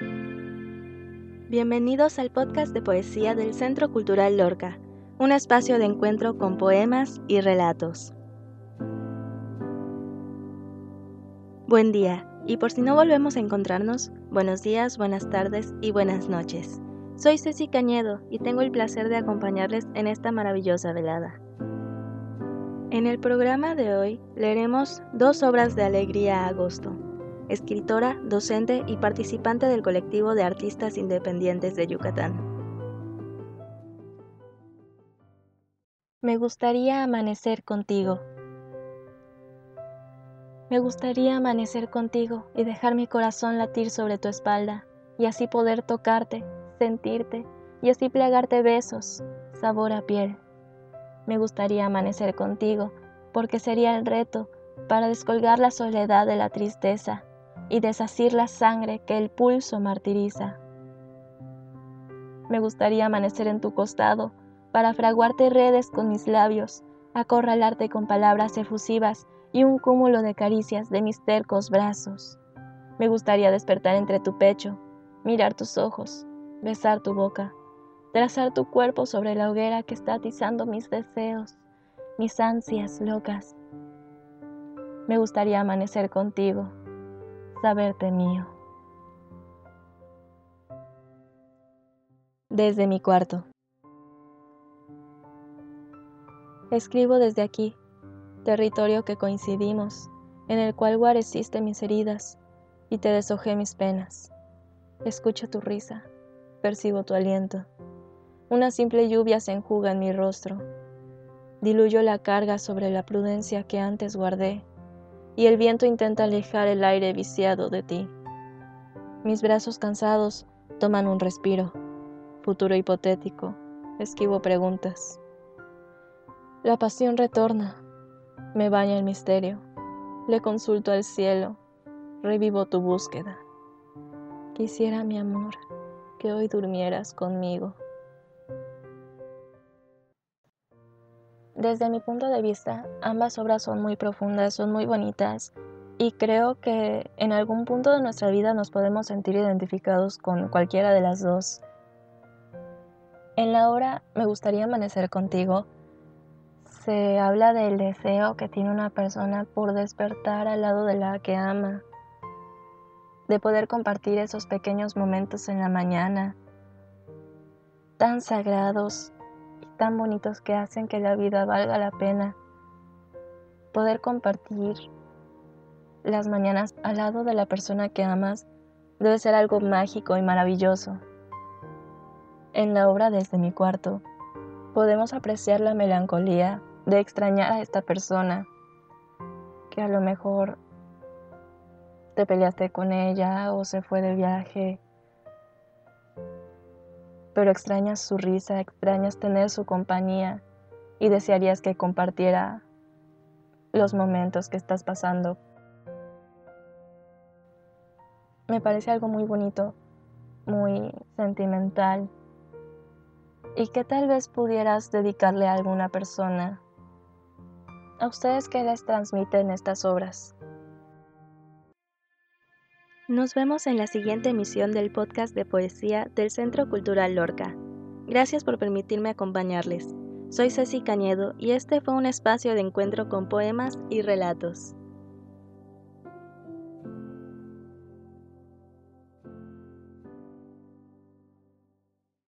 Bienvenidos al podcast de poesía del Centro Cultural Lorca, un espacio de encuentro con poemas y relatos. Buen día, y por si no volvemos a encontrarnos, buenos días, buenas tardes y buenas noches. Soy Ceci Cañedo y tengo el placer de acompañarles en esta maravillosa velada. En el programa de hoy leeremos dos obras de Alegría Agosto, escritora, docente y participante del colectivo de artistas independientes de Yucatán. Me gustaría amanecer contigo. Me gustaría amanecer contigo y dejar mi corazón latir sobre tu espalda y así poder tocarte, sentirte y así plegarte besos, sabor a piel. Me gustaría amanecer contigo porque sería el reto para descolgar la soledad de la tristeza y desasir la sangre que el pulso martiriza. Me gustaría amanecer en tu costado para fraguarte redes con mis labios, acorralarte con palabras efusivas y un cúmulo de caricias de mis tercos brazos. Me gustaría despertar entre tu pecho, mirar tus ojos, besar tu boca, trazar tu cuerpo sobre la hoguera que está atizando mis deseos, mis ansias locas. Me gustaría amanecer contigo, saberte mío. Desde mi cuarto. Escribo desde aquí, territorio que coincidimos, en el cual guareciste mis heridas y te deshojé mis penas. Escucho tu risa, percibo tu aliento. Una simple lluvia se enjuga en mi rostro. Diluyo la carga sobre la prudencia que antes guardé y el viento intenta alejar el aire viciado de ti. Mis brazos cansados toman un respiro, futuro hipotético, esquivo preguntas. La pasión retorna, me baña el misterio, le consulto al cielo, revivo tu búsqueda. Quisiera, mi amor, que hoy durmieras conmigo. Desde mi punto de vista, ambas obras son muy profundas, son muy bonitas y creo que en algún punto de nuestra vida nos podemos sentir identificados con cualquiera de las dos. En la obra Me gustaría amanecer contigo, se habla del deseo que tiene una persona por despertar al lado de la que ama, de poder compartir esos pequeños momentos en la mañana, tan sagrados tan bonitos que hacen que la vida valga la pena. Poder compartir las mañanas al lado de la persona que amas debe ser algo mágico y maravilloso. En la obra Desde mi cuarto podemos apreciar la melancolía de extrañar a esta persona que a lo mejor te peleaste con ella o se fue de viaje pero extrañas su risa, extrañas tener su compañía y desearías que compartiera los momentos que estás pasando. Me parece algo muy bonito, muy sentimental y que tal vez pudieras dedicarle a alguna persona. ¿A ustedes qué les transmiten estas obras? Nos vemos en la siguiente emisión del podcast de poesía del Centro Cultural Lorca. Gracias por permitirme acompañarles. Soy Ceci Cañedo y este fue un espacio de encuentro con poemas y relatos.